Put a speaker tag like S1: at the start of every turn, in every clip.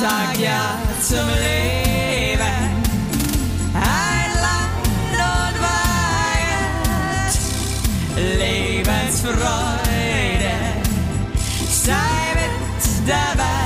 S1: sag ja zum Leben. Ein Land und Wahrheit, Lebensfreude, sei mit dabei.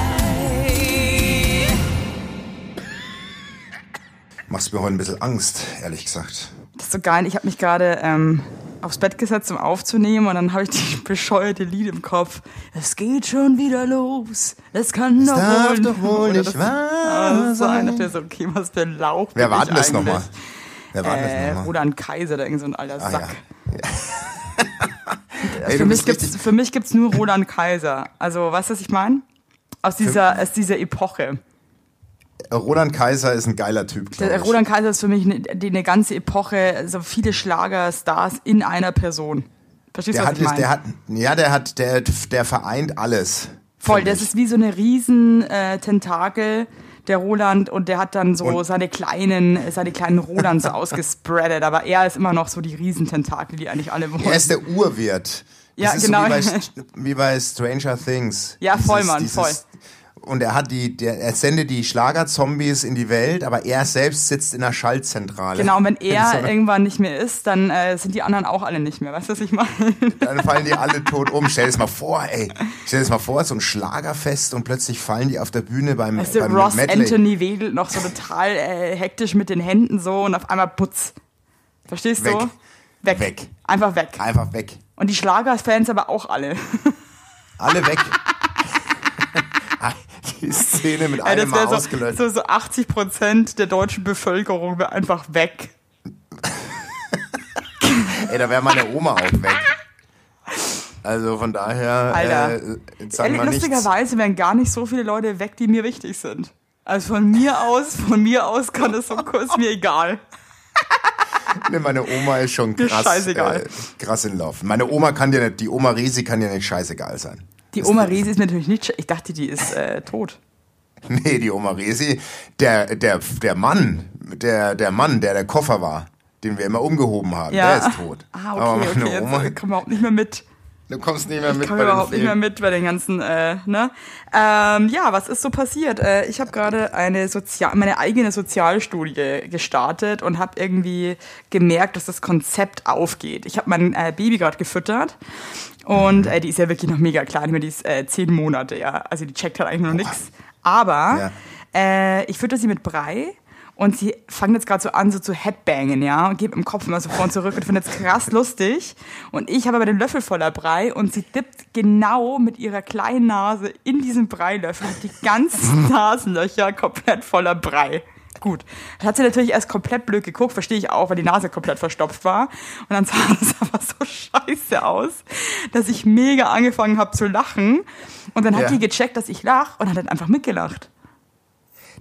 S2: Machst mir heute ein bisschen Angst, ehrlich gesagt.
S3: Das ist so geil. Ich habe mich gerade ähm, aufs Bett gesetzt, um aufzunehmen, und dann habe ich die bescheuerte Lied im Kopf. Es geht schon wieder los. Es kann doch
S2: darf
S3: wohl,
S2: doch wohl
S3: Oder
S2: nicht
S3: das-
S2: wahr
S3: Ah, sein. Ich dachte so, okay, was für ein Lauch.
S2: Wer war denn das nochmal? Wer war
S3: Äh,
S2: das nochmal?
S3: Roland Kaiser, der irgend so ein alter
S2: Ah,
S3: Sack.
S2: ja. Ey,
S3: für, mich gibt's, für mich gibt's nur Roland Kaiser. Also, weißt du, was ich meine? Aus dieser, aus dieser Epoche.
S2: Roland Kaiser ist ein geiler Typ,
S3: Der. Roland Kaiser ist für mich eine, eine ganze Epoche, so viele Schlagerstars in einer Person. Verstehst du, was
S2: hat,
S3: ich meine?
S2: der hat, ja, der hat, der, der vereint alles.
S3: Voll, das ist wie so eine riesen äh, Tentakel, der Roland, und der hat dann so
S2: Und-
S3: seine kleinen, seine kleinen Rolands ausgespreadet, aber er ist immer noch so die Riesententakel, die eigentlich alle wollen.
S2: Er ist der Urwirt. Das
S3: Ja, genau.
S2: So wie, bei, wie bei Stranger Things.
S3: Ja, voll, Mann, voll.
S2: Und er hat die, der, er sendet die Schlagerzombies in die Welt, aber er selbst sitzt in der Schaltzentrale.
S3: Genau, und wenn er irgendwann nicht mehr ist, dann äh, sind die anderen auch alle nicht mehr. Weißt du, was ich meine?
S2: Dann fallen die alle tot um. Stell dir das mal vor, ey. Stell dir das mal vor, so ein Schlagerfest und plötzlich fallen die auf der Bühne beim,
S3: Weißt du,
S2: beim
S3: Ross
S2: Medley.
S3: Anthony wedelt noch so total äh, hektisch mit den Händen so und auf einmal putz. Verstehst
S2: Weg.
S3: du? Weg.
S2: Weg.
S3: Einfach weg.
S2: Einfach weg.
S3: Und die Schlagerfans aber auch alle.
S2: Alle weg. die Szene mit einem Mal
S3: so,
S2: ausgelöscht.
S3: so, so 80 Prozent der deutschen Bevölkerung wäre einfach weg.
S2: Ey, da wäre meine Oma auch weg. Also von daher,
S3: Alter.
S2: äh, sagen wir
S3: lustigerweise wären gar nicht so viele Leute weg, die mir wichtig sind. Also von mir aus, von mir aus kann das so kurz mir egal.
S2: Nee, meine Oma ist schon krass,
S3: scheißegal.
S2: äh, krass in Lauf. Meine Oma kann dir nicht, die Oma Resi kann dir nicht scheißegal sein.
S3: Die Oma Resi ist mir natürlich nicht. Ich dachte, die ist äh, tot.
S2: Nee, die Oma Resi, der, der, der Mann, der, der Mann, der der Koffer war, den wir immer umgehoben haben,
S3: Ja.
S2: der ist tot.
S3: Ah,
S2: Aber
S3: okay,
S2: meine
S3: okay. Jetzt
S2: Oma,
S3: kommen wir überhaupt nicht mehr mit.
S2: du kommst nicht mehr mit
S3: Ich komme überhaupt nicht mehr mit bei den ganzen, äh, ne? Ähm, ja, was ist so passiert? Äh, ich habe gerade eine Sozial meine eigene Sozialstudie gestartet und habe irgendwie gemerkt, dass das Konzept aufgeht. Ich habe mein äh, Baby gerade gefüttert und äh, die ist ja wirklich noch mega klein. Die ist äh, zehn Monate, ja. Also die checkt halt eigentlich noch nichts. Aber äh, ich fütter sie mit Brei. Und sie fangen jetzt gerade so an, so zu headbangen, ja, und geben im Kopf immer so vor und zurück und findet es krass lustig. Und ich habe aber den Löffel voller Brei und sie dippt genau mit ihrer kleinen Nase in diesen Breilöffel, die ganzen Nasenlöcher komplett voller Brei. Gut. Dann hat sie natürlich erst komplett blöd geguckt, verstehe ich auch, weil die Nase komplett verstopft war. Und dann sah das aber so scheiße aus, dass ich mega angefangen habe zu lachen. Und dann hat
S2: Ja.
S3: die gecheckt, dass ich lach und hat dann einfach mitgelacht.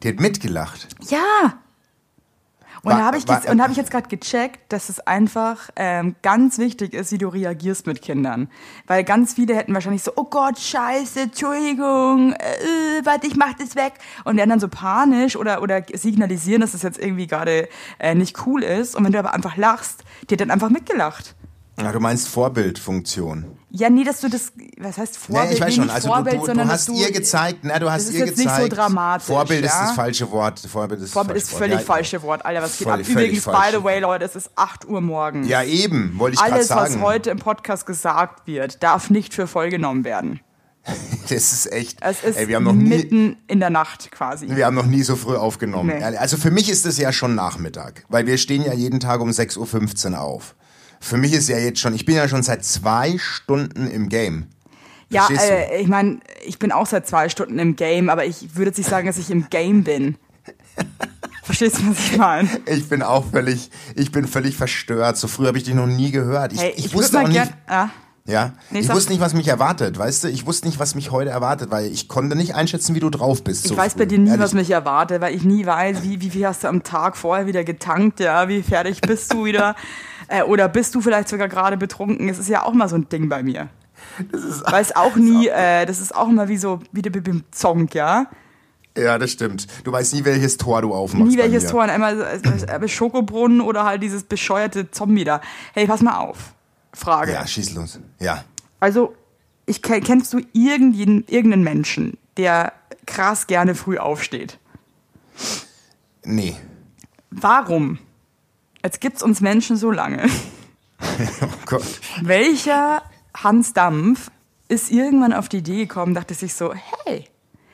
S2: Die hat mitgelacht.
S3: Ja. Und
S2: Wa-
S3: da habe ich, und hab ich jetzt gerade gecheckt, dass es einfach ähm, ganz wichtig ist, wie du reagierst mit Kindern. Weil ganz viele hätten wahrscheinlich so, oh Gott, scheiße, Entschuldigung, äh, warte, ich mach das weg. Und werden dann so panisch oder, oder signalisieren, dass das jetzt irgendwie gerade äh, nicht cool ist. Und wenn du aber einfach lachst, die hat dann einfach mitgelacht.
S2: Ja, du meinst Vorbildfunktion.
S3: Ja, nee, dass du das, was heißt Vorbild?
S2: Nee, ich weiß schon. Also
S3: Vorbild,
S2: du, du,
S3: sondern
S2: du hast ihr gezeigt, na, du hast
S3: ist
S2: ihr
S3: jetzt nicht
S2: gezeigt.
S3: so dramatisch,
S2: Vorbild ist
S3: ja?
S2: das falsche Wort. Vorbild ist,
S3: Vorbild
S2: das
S3: ist völlig
S2: Wort.
S3: falsche Wort, Alter, was geht ab? Übrigens, by the way, Leute, es ist 8 Uhr morgens.
S2: Ja, eben, wollte ich gerade
S3: Alles,
S2: sagen.
S3: was heute im Podcast gesagt wird, darf nicht für voll genommen werden.
S2: Das ist echt.
S3: Es ist
S2: ey, wir haben noch nie,
S3: mitten in der Nacht quasi.
S2: wir haben noch nie so früh aufgenommen.
S3: Nee.
S2: Also für mich ist es ja schon Nachmittag, weil wir stehen ja jeden Tag um 6.15 Uhr auf. Für mich ist ja jetzt schon, ich bin ja schon seit zwei Stunden im Game.
S3: Ja, äh, ich meine, ich bin auch seit zwei Stunden im Game, aber ich würde jetzt nicht sagen, dass ich im Game bin. Verstehst du, was ich meine?
S2: Ich bin auch völlig, ich bin völlig verstört. So früh habe ich dich noch nie gehört. Ich,
S3: Hey,
S2: ich,
S3: ich,
S2: wusste auch nicht,
S3: gern. Ah,
S2: ja,
S3: Nee,
S2: ich wusste nicht, was mich erwartet, weißt du? Ich wusste nicht, was mich heute erwartet, weil ich konnte nicht einschätzen, wie du drauf bist.
S3: ich
S2: so
S3: weiß
S2: früh.
S3: bei dir nie,
S2: Ehrlich.
S3: was mich erwartet, weil ich nie weiß, wie, wie viel hast du am Tag vorher wieder getankt, ja, wie fertig bist du wieder. Äh, oder bist du vielleicht sogar gerade betrunken? Es ist ja auch mal so ein Ding bei mir. Weiß auch nie, äh, das ist auch immer wie so, wie der beim Song, ja.
S2: Ja, das stimmt. Du weißt nie, welches Tor du aufmachst.
S3: Nie welches. Tor, einmal äh, Schokobrunnen oder halt dieses bescheuerte Zombie da. Hey, pass mal auf. Frage.
S2: Ja, schieß los. Ja.
S3: Also, ich, ke- kennst du irgendjeden, irgendeinen Menschen, der krass gerne früh aufsteht.
S2: Nee.
S3: Warum? Jetzt gibt's uns Menschen so lange.
S2: Oh Gott.
S3: Welcher Hans Dampf ist irgendwann auf die Idee gekommen, dachte sich so, hey,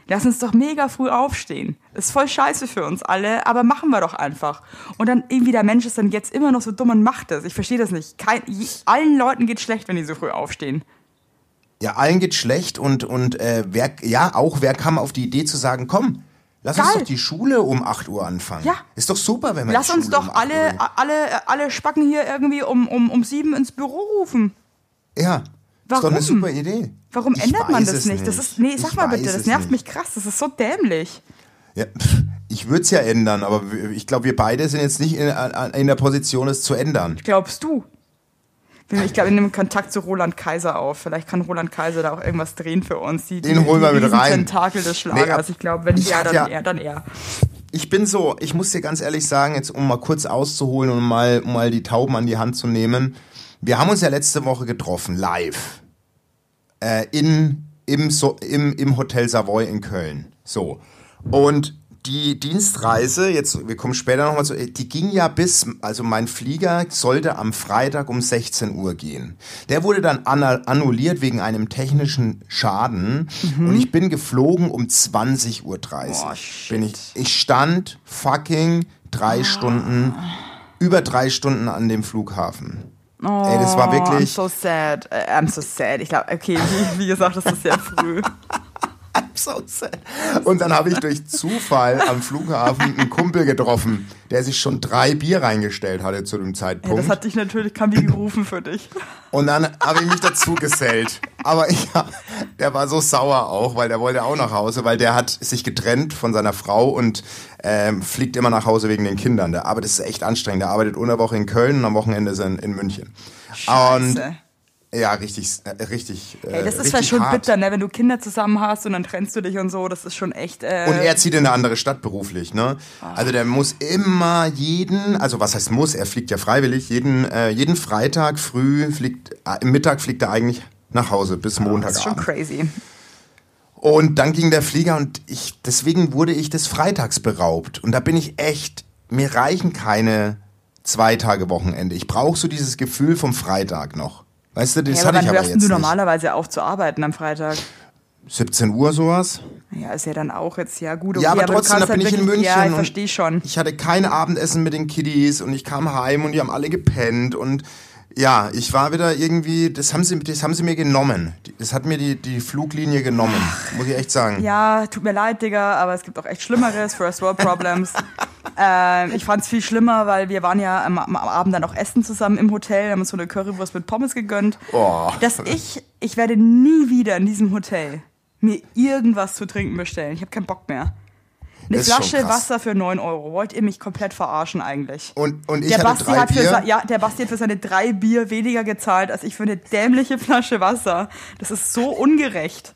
S3: lass uns doch mega früh aufstehen. Ist voll scheiße für uns alle, aber machen wir doch einfach. Und dann irgendwie der Mensch ist dann jetzt immer noch so dumm und macht es. Ich verstehe das nicht. Kein, allen Leuten geht schlecht, wenn die so früh aufstehen.
S2: Ja, allen geht schlecht und, und äh, wer, ja, auch wer kam auf die Idee zu sagen, komm, lass uns
S3: Geil.
S2: doch die Schule um 8 Uhr anfangen.
S3: Ja.
S2: Ist doch super, wenn wir
S3: Lass uns doch
S2: um 8 Uhr
S3: alle, alle, alle Spacken hier irgendwie um, um, um sieben ins Büro rufen.
S2: Ja, ist doch
S3: Warum?
S2: eine super Idee.
S3: Warum
S2: Ich
S3: ändert man das
S2: es
S3: nicht? Das ist, nee, sag
S2: Ich
S3: mal bitte, das nervt
S2: nicht.
S3: mich krass, das ist so dämlich.
S2: Ja, ich würde es ja ändern, aber ich glaube, wir beide sind jetzt nicht in, in der Position, es zu ändern.
S3: Glaubst du? Ich glaube, wir nehmen Kontakt zu Roland Kaiser auf. Vielleicht kann Roland Kaiser da auch irgendwas drehen für uns. Die,
S2: Den
S3: die,
S2: holen wir mit rein.
S3: Tentakel des Schlagers.
S2: Nee,
S3: ich glaube, wenn
S2: ich
S3: er, dann
S2: ja-
S3: er, dann er.
S2: Ich bin so, ich muss dir ganz ehrlich sagen, jetzt um mal kurz auszuholen und mal, um mal die Tauben an die Hand zu nehmen. Wir haben uns ja letzte Woche getroffen, live. Äh, in, im, so, im, Im Hotel Savoy in Köln. So. Und die Dienstreise, jetzt, wir kommen später nochmal zu, die ging ja bis, also mein Flieger sollte am Freitag um 16 Uhr gehen. Der wurde dann annulliert wegen einem technischen Schaden und ich bin geflogen um 20.30 Uhr.
S3: Boah,
S2: bin ich, ich stand fucking drei Stunden, über drei Stunden an dem Flughafen. Ey, das war
S3: Oh, I'm
S2: wirklich.
S3: so sad. Äh, I'm so sad. Ich glaube, okay, wie, wie gesagt, das ist sehr früh.
S2: so sad. Und dann habe ich durch Zufall am Flughafen einen Kumpel getroffen, der sich schon drei Bier reingestellt hatte zu dem
S3: Ja,
S2: Zeitpunkt.
S3: das hat dich natürlich, kam wie gerufen für dich.
S2: Und dann habe ich mich dazu gesellt. Aber ich, der war so sauer auch, weil der wollte auch nach Hause, weil der hat sich getrennt von seiner Frau und ähm, fliegt immer nach Hause wegen den Kindern. Der arbeitet, das ist echt anstrengend. Der arbeitet unter Woche in Köln und am Wochenende ist er in, in München. Und
S3: Scheiße.
S2: Ja, richtig, äh, richtig. Äh,
S3: Ey, das ist ja schon
S2: hart.
S3: bitter, ne? Wenn du Kinder zusammen hast und dann trennst du dich und so, das ist schon echt. Äh,
S2: Und er zieht in eine andere Stadt beruflich, ne? Also der muss immer jeden, also was heißt muss, er fliegt ja freiwillig, jeden, äh, jeden Freitag früh fliegt, äh, Mittag fliegt er eigentlich nach Hause bis
S3: das ist schon crazy.
S2: Und dann ging der Flieger und ich, deswegen wurde ich des Freitags beraubt. Und da bin ich echt, mir reichen keine zwei Tage Wochenende. Ich brauche so dieses Gefühl vom Freitag noch. Weißt du, das
S3: Ja, aber
S2: hatte
S3: wann
S2: ich aber
S3: hörst
S2: jetzt
S3: du
S2: nicht.
S3: normalerweise auf zu arbeiten am Freitag?
S2: 17 Uhr sowas.
S3: Ja, ist ja dann auch jetzt, ja gut, okay,
S2: Ja, aber
S3: du
S2: trotzdem, da bin
S3: halt
S2: ich in
S3: wirklich-
S2: München.
S3: Ja, ich verstehe schon.
S2: Ich hatte kein Abendessen mit den Kiddies und ich kam heim und die haben alle gepennt und ja, ich war wieder irgendwie, das haben sie, das haben sie mir genommen. Das hat mir die, die Fluglinie genommen, muss ich echt sagen.
S3: Ja, tut mir leid, Digga, aber es gibt auch echt Schlimmeres, First World Problems. ähm, ich fand's viel schlimmer, weil wir waren ja am, am Abend dann auch essen zusammen im Hotel, haben uns so eine Currywurst mit Pommes gegönnt.
S2: Oh.
S3: Dass ich, ich werde nie wieder in diesem Hotel mir irgendwas zu trinken bestellen. Ich habe keinen Bock mehr. Eine
S2: ist
S3: Flasche. Wasser für 9 Euro. Wollt ihr mich komplett verarschen eigentlich?
S2: Und, und ich
S3: der
S2: hatte
S3: Basti,
S2: drei
S3: hat für,
S2: Bier.
S3: ja, der Basti hat für seine drei Bier weniger gezahlt als ich für eine dämliche Flasche Wasser. Das ist so ungerecht.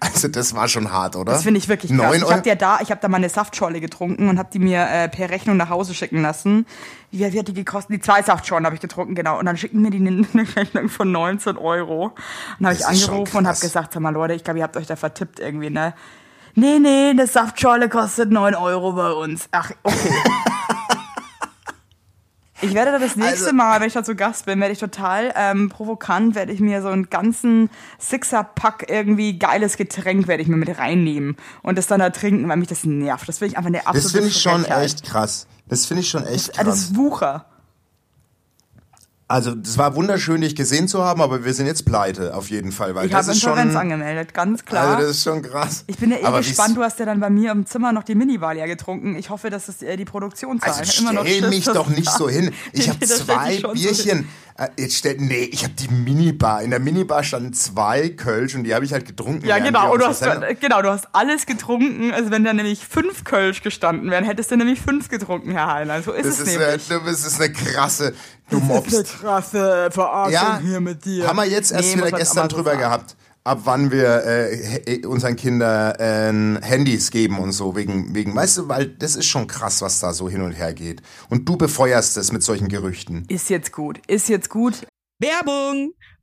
S2: Also das war schon hart, oder?
S3: Das finde ich wirklich krass.
S2: Neun
S3: Ich
S2: Euro?
S3: habe ja da, ich habe da mal eine Saftschorle getrunken und habe die mir äh, per Rechnung nach Hause schicken lassen. Wie, wie hat die gekostet? Die zwei Saftschorlen habe ich getrunken, genau. Und dann schicken mir die eine, eine Rechnung von 19 Euro. Und dann habe ich angerufen und habe gesagt, sag mal Leute, ich glaube, ihr habt euch da vertippt irgendwie, ne? Nee, nee, eine Saftschorle kostet 9 Euro bei uns. Ach, okay. Ich werde da das nächste
S2: Also-
S3: Mal, wenn ich da zu Gast bin, werde ich total ähm, provokant, werde ich mir so einen ganzen Sixer-Pack irgendwie geiles Getränk werde ich mir mit reinnehmen und das dann da trinken, weil mich das nervt. Das finde ich einfach eine absolute
S2: Das finde ich schon echt krass. Das finde ich schon echt
S3: Das
S2: krass.
S3: ist Wucher.
S2: Also, das war wunderschön, dich gesehen zu haben, aber wir sind jetzt pleite, auf jeden Fall. Weil
S3: Ich habe Insolvenz
S2: schon,
S3: angemeldet, ganz klar.
S2: Also, das ist schon krass.
S3: ich bin ja eh
S2: aber
S3: gespannt, du hast ja dann bei mir im Zimmer noch die Minibar leer getrunken. Ich hoffe, dass es äh, die Produktion zahlt.
S2: Also
S3: hab immer noch
S2: stell mich doch nicht so hin. Ich habe zwei. Bierchen. Äh, jetzt stell, nee, ich habe die Minibar. In der Minibar standen zwei Kölsch und die habe ich halt getrunken.
S3: Ja, genau. Und du hast, genau, du hast alles getrunken. Also wenn da nämlich fünf Kölsch gestanden wären, hättest du nämlich fünf getrunken, Herr Heiner. So ist
S2: das
S3: es
S2: ist, äh,
S3: nämlich.
S2: du bist das ist eine krasse. Du mobst.
S3: krasse Verarschung
S2: Ja,
S3: hier mit dir.
S2: haben wir jetzt erst
S3: Nee,
S2: wieder gestern
S3: so
S2: drüber
S3: sagen.
S2: gehabt, ab wann wir äh, unseren Kindern äh, Handys geben und so wegen wegen, weißt du, weil das ist schon krass, was da so hin und her geht. Und du befeuerst es mit solchen Gerüchten.
S3: Ist jetzt gut. Ist jetzt gut.
S1: Werbung!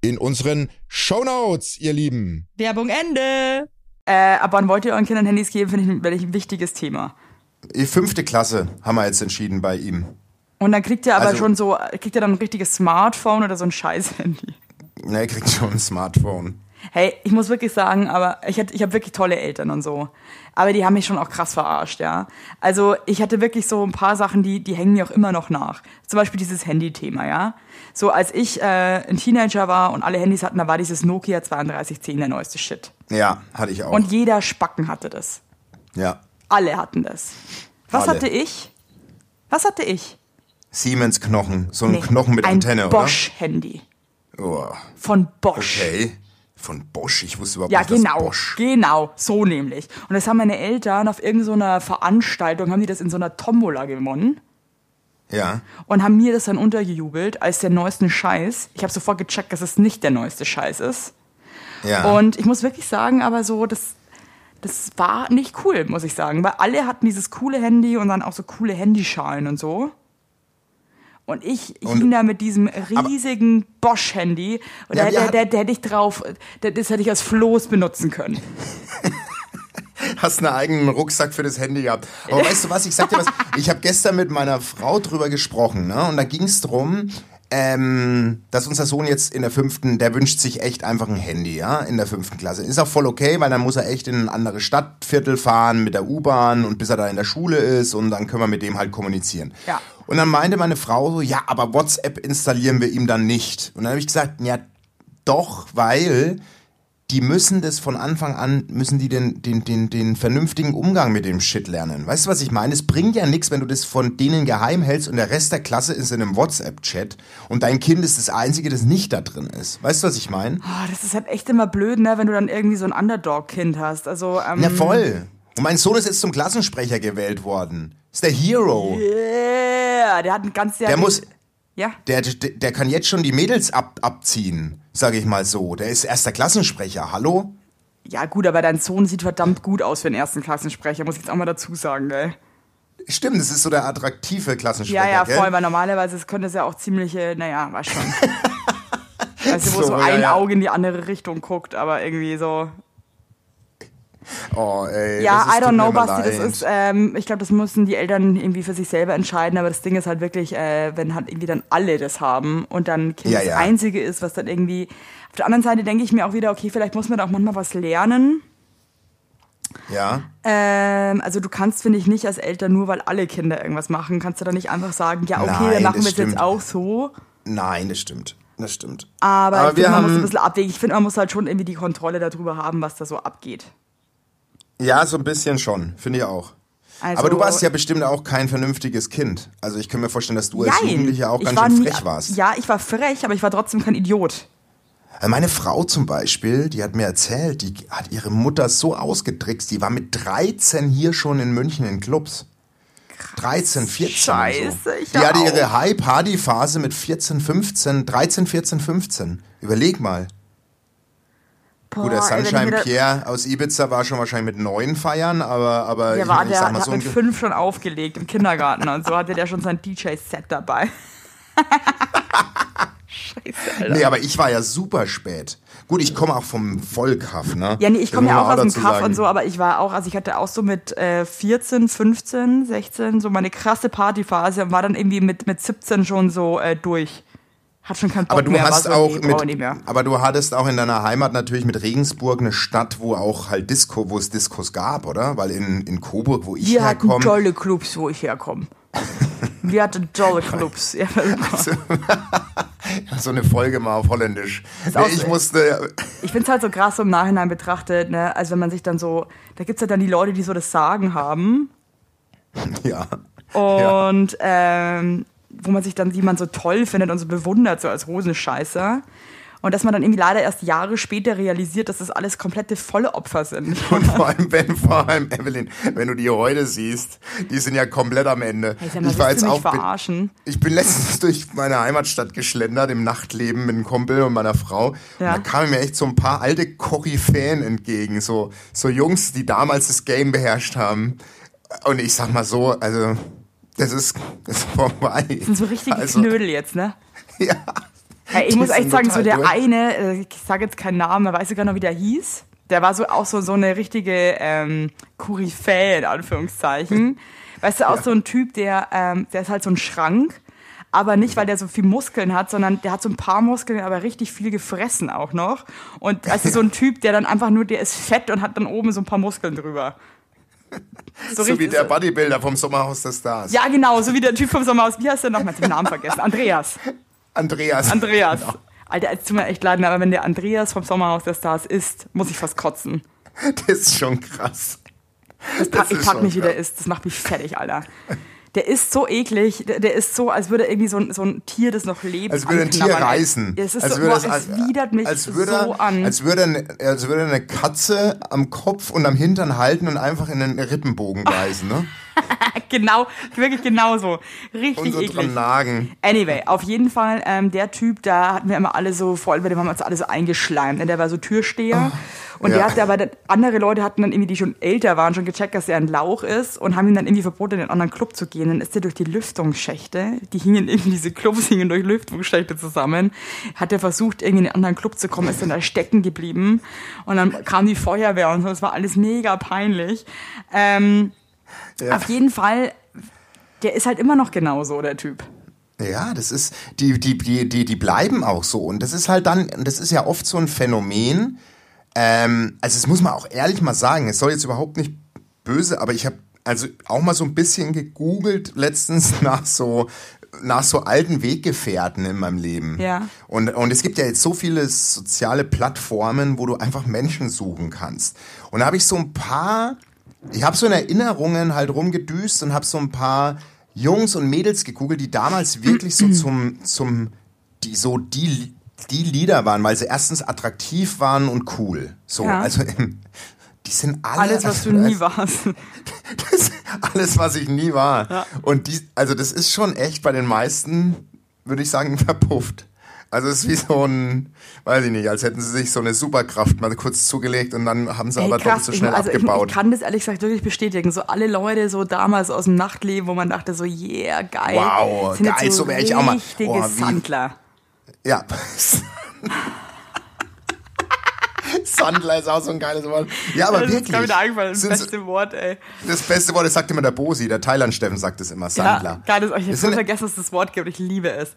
S4: in unseren Shownotes, ihr Lieben.
S5: Werbung Ende.
S3: Äh, ab wann wollt ihr euren Kindern Handys geben, finde ich, ein wichtiges Thema.
S2: Die fünfte Klasse haben wir jetzt entschieden bei ihm.
S3: Und dann kriegt ihr aber
S2: Also-
S3: schon so, kriegt ihr dann ein richtiges Smartphone oder so ein Scheiß-Handy.
S2: Ne, er kriegt schon ein Smartphone.
S3: Hey, ich muss wirklich sagen, aber ich, hatte- ich habe wirklich tolle Eltern und so. Aber die haben mich schon auch krass verarscht, ja. Also ich hatte wirklich so ein paar Sachen, die, die hängen mir auch immer noch nach. Zum Beispiel dieses Handy-Thema, ja. So als ich äh, ein Teenager war und alle Handys hatten, da war dieses Nokia 3210 der neueste Shit.
S2: Ja, hatte ich auch.
S3: Und jeder Spacken hatte das.
S2: ja.
S3: Alle hatten das. Was
S2: Alle.
S3: hatte ich? Was hatte ich?
S2: Siemens Knochen. So ein
S3: Nee,
S2: Knochen mit
S3: ein
S2: Antenne,
S3: Bosch-Handy.
S2: oder? Oh,
S3: Von Bosch.
S2: okay. Von Bosch. Ich wusste überhaupt
S3: Ja,
S2: nicht, dass
S3: genau,
S2: Bosch.
S3: genau, so nämlich. Und das haben meine Eltern auf irgendeiner Veranstaltung, haben die das in so einer Tombola gewonnen
S2: Ja.
S3: und haben mir das dann untergejubelt als der neuesten Scheiß. Ich habe sofort gecheckt, dass es nicht der neueste Scheiß ist.
S2: Ja.
S3: Und ich muss wirklich sagen, aber so, das, das war nicht cool, muss ich sagen. Weil alle hatten dieses coole Handy und dann auch so coole Handyschalen und so. Und ich
S2: Und-
S3: hing da mit diesem riesigen Bosch-Handy und
S2: Ja,
S3: da, da, da, da hätte ich drauf, da, das hätte ich als Floß benutzen können.
S2: hast einen eigenen Rucksack für das Handy gehabt. Aber weißt du was, ich sag dir was, ich habe gestern mit meiner Frau drüber gesprochen, ne? Und da ging es drum, ähm, dass unser Sohn jetzt in der fünften, der wünscht sich echt einfach ein Handy, ja, in der fünften Klasse. Ist auch voll okay, weil dann muss er echt in ein anderes Stadtviertel fahren mit der U-Bahn und bis er da in der Schule ist und dann können wir mit dem halt kommunizieren.
S3: Ja.
S2: Und dann meinte meine Frau so, ja, aber WhatsApp installieren wir ihm dann nicht. Und dann habe ich gesagt, ja, doch, weil die müssen das von Anfang an, müssen die den, den, den, den vernünftigen Umgang mit dem Shit lernen. Weißt du, was ich meine? Es bringt ja nichts, wenn du das von denen geheim hältst und der Rest der Klasse ist in einem WhatsApp-Chat und dein Kind ist das Einzige, das nicht da drin ist. Weißt du, was ich meine?
S3: Ah, das ist halt echt immer blöd, ne, wenn du dann irgendwie so ein Underdog-Kind hast. Also, ähm,
S2: Na voll. Und mein Sohn ist jetzt zum Klassensprecher gewählt worden. Ist der Hero.
S3: yeah, der hat ein ganz
S2: Der muss,
S3: Ja.
S2: der, der, der kann jetzt schon die Mädels ab, abziehen, sage ich mal so. Der ist erster Klassensprecher. Hallo?
S3: Ja, gut, aber dein Sohn sieht verdammt gut aus für den ersten Klassensprecher, muss ich jetzt auch mal dazu sagen, gell?
S2: Stimmt, das ist so der attraktive Klassensprecher.
S3: Ja, ja,
S2: gell?
S3: voll, weil normalerweise es könnte es ja auch ziemliche, naja, weiß schon. weißt du, wo so,
S2: So, ja,
S3: ein
S2: ja.
S3: Auge in die andere Richtung guckt, aber irgendwie so.
S2: Oh, ey.
S3: Ja,
S2: das
S3: I don't know, Basti, das ist, ähm, ich glaube, das müssen die Eltern irgendwie für sich selber entscheiden, aber das Ding ist halt wirklich, äh, wenn halt irgendwie dann alle das haben und dann Kind
S2: Ja,
S3: das
S2: ja.
S3: Einzige ist, was dann irgendwie. Auf der anderen Seite denke ich mir auch wieder, okay, vielleicht muss man da auch manchmal was lernen.
S2: Ja.
S3: Ähm, also du kannst, finde ich, nicht als Eltern, nur weil alle Kinder irgendwas machen, kannst du dann nicht einfach sagen, ja, okay,
S2: Nein,
S3: dann machen
S2: das
S3: wir es jetzt auch so.
S2: Nein, das stimmt. Das stimmt.
S3: Aber,
S2: Aber
S3: ich
S2: wir
S3: finde, man muss
S2: haben-
S3: ein bisschen abwägen. Ich finde, man muss halt schon irgendwie die Kontrolle darüber haben, was da so abgeht.
S2: Ja, so ein bisschen schon, finde ich auch.
S3: Also,
S2: Aber du warst ja bestimmt auch kein vernünftiges Kind. Also ich kann mir vorstellen, dass du als
S3: Nein,
S2: Jugendlicher auch ganz
S3: war
S2: schön
S3: nie-
S2: frech warst.
S3: Ja, ich war frech, aber ich war trotzdem kein Idiot.
S2: Also Meine Frau zum Beispiel, die hat mir erzählt, die hat ihre Mutter so ausgetrickst, die war mit 13 hier schon in München in Clubs. 13, 14.
S3: Scheiße,
S2: so.
S3: ich
S2: Die hatte
S3: auch.
S2: ihre High-Party-Phase mit 14, 15, 13, 14, 15. Überleg mal. Gut, der
S3: Boah, ey, wenn ich
S2: Sunshine
S3: da-
S2: Pierre aus Ibiza war schon wahrscheinlich mit neun Feiern, aber, aber
S3: Der,
S2: ich,
S3: war,
S2: ich
S3: der
S2: sag mal
S3: hat
S2: so
S3: mit fünf schon aufgelegt im Kindergarten und so hatte der schon sein DJ-Set dabei. Scheiße, Alter.
S2: Nee, aber ich war ja super spät. Gut, ich komme auch vom Vollkaff, ne?
S3: Ja, nee, ich komme ja
S2: man
S3: auch aus dem Kaff
S2: sagen.
S3: und so, aber ich war auch, also ich hatte auch so mit äh, 14, 15, 16 so meine krasse Partyphase und war dann irgendwie mit, mit 17 schon so äh, durch. Hat schon keinen Bock
S2: Aber du
S3: mehr.
S2: hast auch
S3: nee,
S2: mit, aber du hattest auch in deiner Heimat natürlich mit Regensburg eine Stadt, wo auch halt Disco, wo es Diskos gab, oder? Weil in, in Coburg, wo ich
S3: Wir hatten
S2: herkomme,
S3: tolle Clubs, wo ich herkomme. Wir hatten tolle Clubs. Ja,
S2: so eine Folge mal auf Holländisch. Nee, ich
S3: so-
S2: musste,
S3: Ich finde es halt so krass so im Nachhinein betrachtet, ne? Also wenn man sich dann so, da gibt's ja dann die Leute, die so das Sagen haben
S2: ja.
S3: und ähm, wo man sich dann, die man so toll findet und so bewundert, so als Hosenscheißer. Und dass man dann irgendwie leider erst Jahre später realisiert, dass das alles komplette Vollopfer sind.
S2: Und vor allem, wenn, vor allem, Evelyn, wenn du die heute siehst, die sind ja komplett am Ende.
S3: Hey, mal,
S2: ich war jetzt auch,
S3: verarschen?
S2: ich bin letztens durch meine Heimatstadt geschlendert im Nachtleben mit einem Kumpel und meiner Frau.
S3: Ja.
S2: Und da kamen mir echt so ein paar alte Koryphäen entgegen, so, so Jungs, die damals das Game beherrscht haben. Und ich sag mal so, also, das ist, das ist vorbei.
S3: Das sind so richtige
S2: also,
S3: Knödel jetzt, ne?
S2: Ja.
S3: Hey, ich muss echt sagen, so der
S2: durch.
S3: eine, äh, ich sage jetzt keinen Namen, weiß sogar noch, wie der hieß. Der war so auch so, so eine richtige ähm, Koryphäe, in Anführungszeichen. Weißt du, auch so ein Typ, der, ähm, der ist halt so ein Schrank, aber nicht, weil der so viel Muskeln hat, sondern der hat so ein paar Muskeln, aber richtig viel gefressen auch noch. Und also so ein Typ, der dann einfach nur, der ist fett und hat dann oben so ein paar Muskeln drüber.
S2: So wie der Bodybuilder vom Sommerhaus der Stars.
S3: Ja, genau, so wie der Typ vom Sommerhaus. Wie heißt der noch? Ich hab den Namen vergessen. Andreas.
S2: Andreas.
S3: Andreas. Alter, es tut mir echt leid, aber wenn der Andreas vom Sommerhaus der Stars isst, muss ich fast kotzen.
S2: Das ist schon krass.
S3: Das
S2: Das
S3: ich
S2: ist
S3: pack mich, wie der
S2: krass.
S3: isst. Das macht mich fertig, Alter. Der ist so eklig. Der, der ist so, als würde irgendwie so ein, so ein Tier, das noch lebt.
S2: Als würde ein Tier reißen.
S3: Es ist
S2: als
S3: so,
S2: würde
S3: boah,
S2: es,
S3: es
S2: als,
S3: widert mich
S2: als würde,
S3: so an.
S2: Als würde, eine, als würde eine Katze am Kopf und am Hintern halten und einfach in den Rippenbogen beißen, ne?
S3: genau, wirklich genauso. Richtig
S2: Und so
S3: eklig.
S2: dran nagen.
S3: Anyway, auf jeden Fall, ähm, der Typ, da hatten wir immer alle so, vor allem bei dem haben wir uns alle so eingeschleimt. Ne? Der war so Türsteher. und
S2: ja.
S3: der hatte aber, andere Leute hatten dann irgendwie, die schon älter waren, schon gecheckt, dass er ein Lauch ist und haben ihm dann irgendwie verboten, in einen anderen Club zu gehen. Dann ist er durch die Lüftungsschächte, die hingen irgendwie, diese Clubs hingen durch Lüftungsschächte zusammen, hat er versucht, irgendwie in einen anderen Club zu kommen, ist dann da stecken geblieben. Und dann kam die Feuerwehr und so, es war alles mega peinlich. Ähm,
S2: Ja.
S3: Auf jeden Fall, der ist halt immer noch genauso, der Typ.
S2: Ja, das ist, die, die, die, die, die bleiben auch so. Und das ist halt dann, das ist ja oft so ein Phänomen. Ähm, also, das muss man auch ehrlich mal sagen. Es soll jetzt überhaupt nicht böse, aber ich habe also auch mal so ein bisschen gegoogelt letztens nach so nach so alten Weggefährten in meinem Leben.
S3: Ja.
S2: Und, und es gibt ja jetzt so viele soziale Plattformen, wo du einfach Menschen suchen kannst. Und da habe ich so ein paar, ich habe so in Erinnerungen halt rumgedüst und habe so ein paar Jungs und Mädels gegoogelt, die damals wirklich so zum, zum, die so die, die Lieder waren, weil sie erstens attraktiv waren und cool. So,
S3: Ja.
S2: also die sind alle.
S3: Alles, was du nie warst.
S2: das, alles, was ich nie war. Und die, also das ist schon echt bei den meisten, würde ich sagen, verpufft. Also es ist wie so ein, weiß ich nicht, als hätten sie sich so eine Superkraft mal kurz zugelegt und dann haben sie
S3: Ey,
S2: aber
S3: krass,
S2: doppelt so
S3: ich-
S2: schnell
S3: also ich,
S2: abgebaut.
S3: ich kann das ehrlich gesagt wirklich bestätigen. So alle Leute so damals aus dem Nachtleben, wo man dachte so, yeah, geil.
S2: Wow,
S3: sind
S2: geil, so wär ich auch mal.
S3: Richtige
S2: Oh,
S3: Sandler.
S2: ja. Sandler ist auch so ein geiles Wort. Ja, aber
S3: Das ist
S2: wirklich.
S3: gerade wieder eingefallen, das
S2: so-
S3: beste Wort, ey.
S2: das beste Wort, das sagt immer der Bosi, der Thailand-Steffen sagt es immer, Sandler.
S3: Ja, geil, ich habe vergessen, dass es das Wort gibt. Ich liebe es.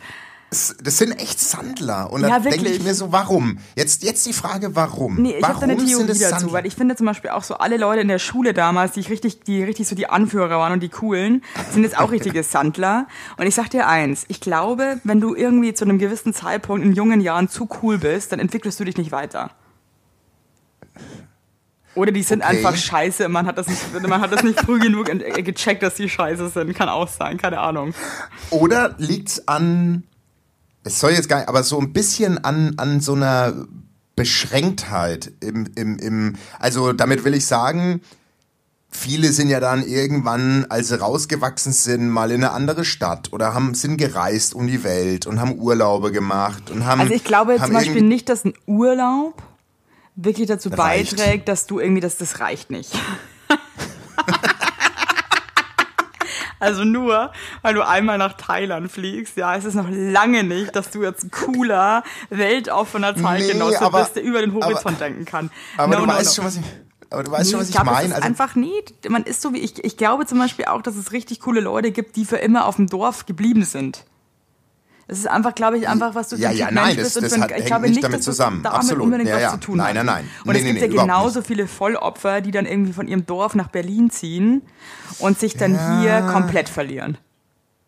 S2: Das sind echt Sandler. Und
S3: Ja,
S2: da denke ich mir so, warum? Jetzt, jetzt die Frage, warum?
S3: Nee, ich habe da eine Theorie dazu,
S2: Sandler?
S3: weil ich finde zum Beispiel auch so alle Leute in der Schule damals, die ich richtig, die richtig so die Anführer waren und die coolen, sind jetzt auch richtige Sandler. Und ich sag dir eins, ich glaube, wenn du irgendwie zu einem gewissen Zeitpunkt in jungen Jahren zu cool bist, dann entwickelst du dich nicht weiter. Oder die sind
S2: Okay.
S3: einfach scheiße, man hat das nicht, man hat das nicht früh genug äh, gecheckt, dass die scheiße sind. Kann auch sein, keine Ahnung.
S2: Oder liegt's an, es soll jetzt gar nicht, aber so ein bisschen an, an so einer Beschränktheit im, im, im, also damit will ich sagen, viele sind ja dann irgendwann, als sie rausgewachsen sind, mal in eine andere Stadt oder haben, sind gereist um die Welt und haben Urlaube gemacht und haben.
S3: Also ich glaube zum Beispiel nicht, dass ein Urlaub wirklich dazu
S2: Reicht.
S3: beiträgt, dass du irgendwie, dass das reicht nicht. Also nur, weil du einmal nach Thailand fliegst, ja, es ist noch lange nicht, dass du jetzt cooler, weltoffener Zeitgenosse
S2: Nee, aber-
S3: bist, der über den Horizont
S2: aber-
S3: denken kann.
S2: Aber
S3: No,
S2: du
S3: no,
S2: weißt
S3: no.
S2: schon, was ich, aber du weißt schon, was ich
S3: glaube, es
S2: meine.
S3: ist
S2: Also,
S3: einfach nie, man ist so wie ich. Ich glaube zum Beispiel auch, dass es richtig coole Leute gibt, die für immer auf dem Dorf geblieben sind. Es ist einfach, glaube ich, einfach, was du
S2: Ja, ja, nein, das- das
S3: ein-
S2: hat-
S3: ich
S2: hängt
S3: glaube
S2: nicht
S3: nicht,
S2: damit
S3: dass das
S2: zusammen.
S3: damit
S2: Absolut.
S3: unbedingt
S2: Ja,
S3: was
S2: ja.
S3: zu tun
S2: Nein,
S3: hat.
S2: nein, nein.
S3: Und
S2: Nee,
S3: es
S2: nee,
S3: gibt
S2: nee,
S3: ja genauso viele Vollopfer, die dann irgendwie von ihrem Dorf nach Berlin ziehen und sich dann hier komplett verlieren.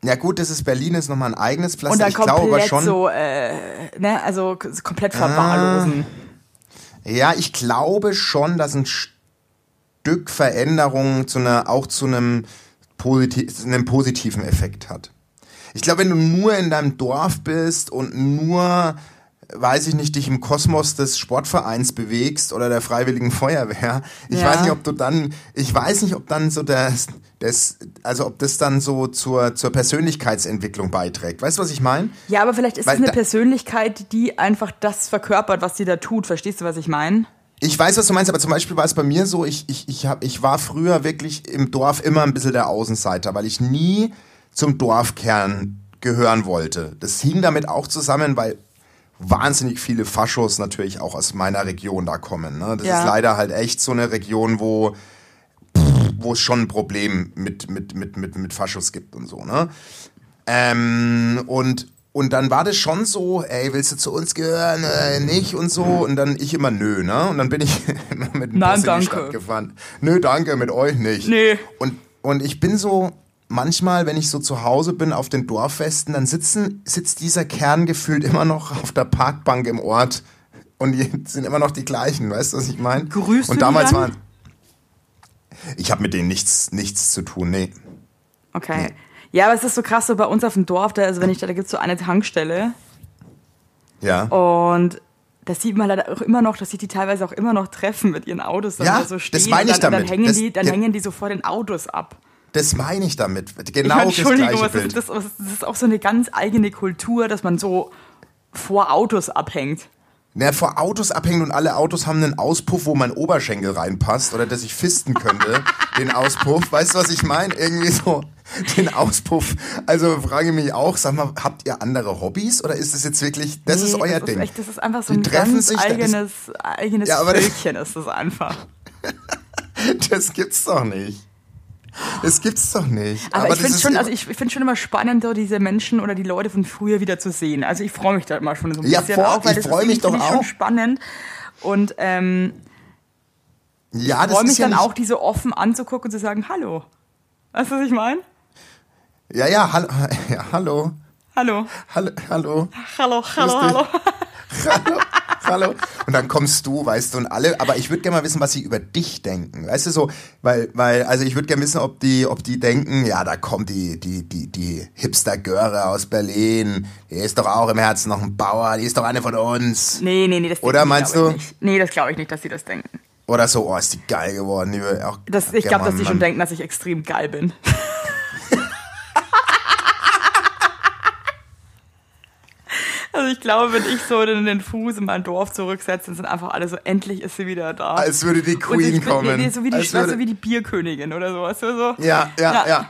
S2: ja gut, das ist Berlin, ist nochmal ein eigenes Pflaster.
S3: Und dann
S2: ich glaube
S3: komplett
S2: schon,
S3: so, äh, ne, also komplett verwahrlosen.
S2: ja, ich glaube schon, dass ein Stück Veränderung zu einer, auch zu einem, positi einem positiven Effekt hat. Ich glaube, wenn du nur in deinem Dorf bist und nur, weiß ich nicht, dich im Kosmos des Sportvereins bewegst oder der Freiwilligen Feuerwehr, ich
S3: Ja.
S2: weiß nicht, ob du dann, ich weiß nicht, ob dann so das, das also ob das dann so zur, zur Persönlichkeitsentwicklung beiträgt. Weißt du, was ich meine?
S3: Ja, aber vielleicht ist
S2: Weil
S3: es eine
S2: da-
S3: Persönlichkeit, die einfach das verkörpert, was sie da tut. Verstehst du, was ich meine?
S2: Ich weiß, was du meinst, aber zum Beispiel war es bei mir so, ich, ich, ich, hab, ich war früher wirklich im Dorf immer ein bisschen der Außenseiter, weil ich nie zum Dorfkern gehören wollte. Das hing damit auch zusammen, weil wahnsinnig viele Faschos natürlich auch aus meiner Region da kommen. Ne? Das
S3: Ja.
S2: ist leider halt echt so eine Region, wo wo es schon ein Problem mit, mit, mit, mit, mit Faschos gibt und so, ne? Ähm, und, und dann war das schon so, ey, willst du zu uns gehören, äh, nicht und so? Und dann ich immer, nö, ne? Und dann bin ich immer mit dem
S3: Nein,
S2: Bus in die. Stadt gefahren. Nö, danke, mit euch nicht.
S3: Nee.
S2: Und, und ich bin so, manchmal, wenn ich so zu Hause bin auf den Dorffesten, dann sitzen, sitzt dieser Kern gefühlt immer noch auf der Parkbank im Ort. Und die sind immer noch die gleichen, weißt du, was ich meine?
S3: Grüßt du
S2: Und damals
S3: dann?
S2: waren. Ich habe mit denen nichts, nichts zu tun, nee.
S3: Okay. Ja, aber es ist so krass, so bei uns auf dem Dorf, da, also wenn ich da, da gibt es so eine Tankstelle
S2: Ja.
S3: und das sieht man leider auch immer noch, dass sich die teilweise auch immer noch treffen mit ihren Autos,
S2: Ja,
S3: da so stehen
S2: das meine ich
S3: und dann,
S2: damit.
S3: dann hängen
S2: Das-
S3: die, dann
S2: ge-
S3: hängen die so vor den Autos ab.
S2: Das meine ich damit.
S3: Ich
S2: Genau das
S3: Entschuldigung,
S2: gleiche
S3: was ist
S2: Bild.
S3: das, was, das ist auch so eine ganz eigene Kultur, dass man so vor Autos abhängt.
S2: Na, vor Autos abhängen und alle Autos haben einen Auspuff, wo mein Oberschenkel reinpasst oder dass ich fisten könnte, den Auspuff. Weißt du, was ich meine? Irgendwie so den Auspuff. Also frage ich mich auch, sag mal, habt ihr andere Hobbys oder ist das jetzt wirklich, das ist
S3: Nee,
S2: euer
S3: das
S2: Ding?
S3: Ist echt, das ist einfach so
S2: Die
S3: ein
S2: treffen
S3: ganz
S2: sich, das-
S3: eigenes, eigenes
S2: Ja, aber das-
S3: Völkchen ist das einfach.
S2: Das gibt's doch nicht. Das gibt's doch nicht.
S3: Aber, ich
S2: das
S3: finde schon,
S2: immer-
S3: also ich, ich finde schon immer spannend, so diese Menschen oder die Leute von früher wieder zu sehen. Also ich freue mich da immer schon so ein
S2: Ja,
S3: bisschen
S2: voll,
S3: auch, weil
S2: ich
S3: das
S2: freu
S3: ist
S2: mich
S3: finde
S2: doch
S3: ich schon
S2: auch.
S3: spannend. Und ähm,
S2: ja, das
S3: freue mich
S2: ja
S3: dann auch, die so offen anzugucken und zu sagen, hallo. Weißt du, was ich meine?
S2: Ja, ja, hallo, ja, hallo,
S3: Hallo.
S2: hallo, hallo.
S3: Hallo, hallo. hallo,
S2: hallo. Und dann kommst du, weißt du, und alle, aber ich würde gerne mal wissen, was sie über dich denken. Weißt du so, weil, weil, also ich würde gerne wissen, ob die, ob die denken, ja, da kommt die, die, die, die Hipster-Göre aus Berlin, die ist doch auch im Herzen noch ein Bauer, die ist doch eine von uns.
S3: Nee, nee, nee, das
S2: Oder meinst du?
S3: Ich nicht. Nee, das glaube ich nicht, dass sie das denken.
S2: Oder so, oh, ist die geil geworden. Die auch,
S3: Das, ich glaube, dass die schon denken, dass ich extrem geil bin. Also ich glaube, wenn ich so den, den Fuß in mein Dorf zurücksetze, dann sind einfach alle so, endlich ist sie wieder da.
S2: Als würde die Queen
S3: ich bin,
S2: kommen.
S3: Nee, so wie die,
S2: Als würde-
S3: wie die Bierkönigin oder sowas. So, so.
S2: Ja, ja,
S3: Ja.
S2: ja.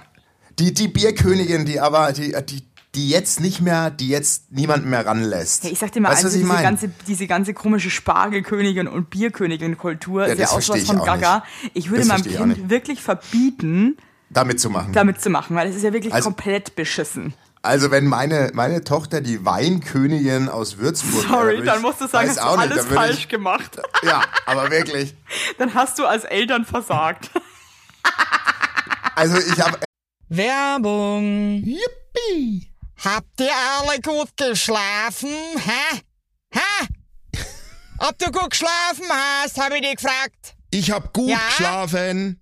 S2: Die, die Bierkönigin, die aber, die, die, die jetzt nicht mehr, die jetzt niemanden mehr ranlässt.
S3: Ja, ich sag dir mal,
S2: weißt
S3: also
S2: was ich
S3: diese,
S2: meine?
S3: ganze, diese ganze komische Spargelkönigin und Bierkönigin-Kultur
S2: Ja,
S3: ist ja auch
S2: versteh
S3: von
S2: ich
S3: Gaga. Ich würde
S2: Das
S3: meinem
S2: ich
S3: Kind wirklich verbieten,
S2: Damit zu machen.
S3: damit zu machen, weil es ist ja wirklich
S2: Also-
S3: komplett beschissen.
S2: Also wenn meine, meine Tochter die Weinkönigin aus Würzburg wäre,
S3: Sorry,
S2: würd
S3: dann musst du sagen, hast du
S2: nicht,
S3: alles
S2: würd
S3: falsch
S2: Ich,
S3: gemacht.
S2: ja, aber wirklich.
S3: Dann hast du als Eltern versagt.
S2: Also ich habe
S5: Werbung.
S6: Yippie! Habt ihr alle gut geschlafen? Hä? Hä? Ob du gut geschlafen hast, habe ich dich gefragt.
S4: Ich hab gut
S6: Ja?
S4: geschlafen.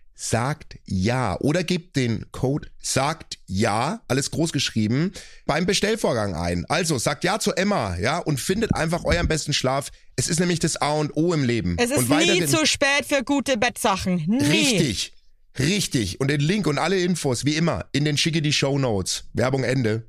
S4: sagt ja oder gebt den Code sagt ja, alles groß geschrieben, beim Bestellvorgang ein. Also sagt ja zu Emma, ja, und findet einfach euren besten Schlaf. Es ist nämlich das A und O im Leben.
S5: Es ist nie zu spät für gute Bettsachen. Nie.
S4: Richtig. Richtig. Und den Link und alle Infos, wie immer, in den schicke die Show Notes. Werbung Ende.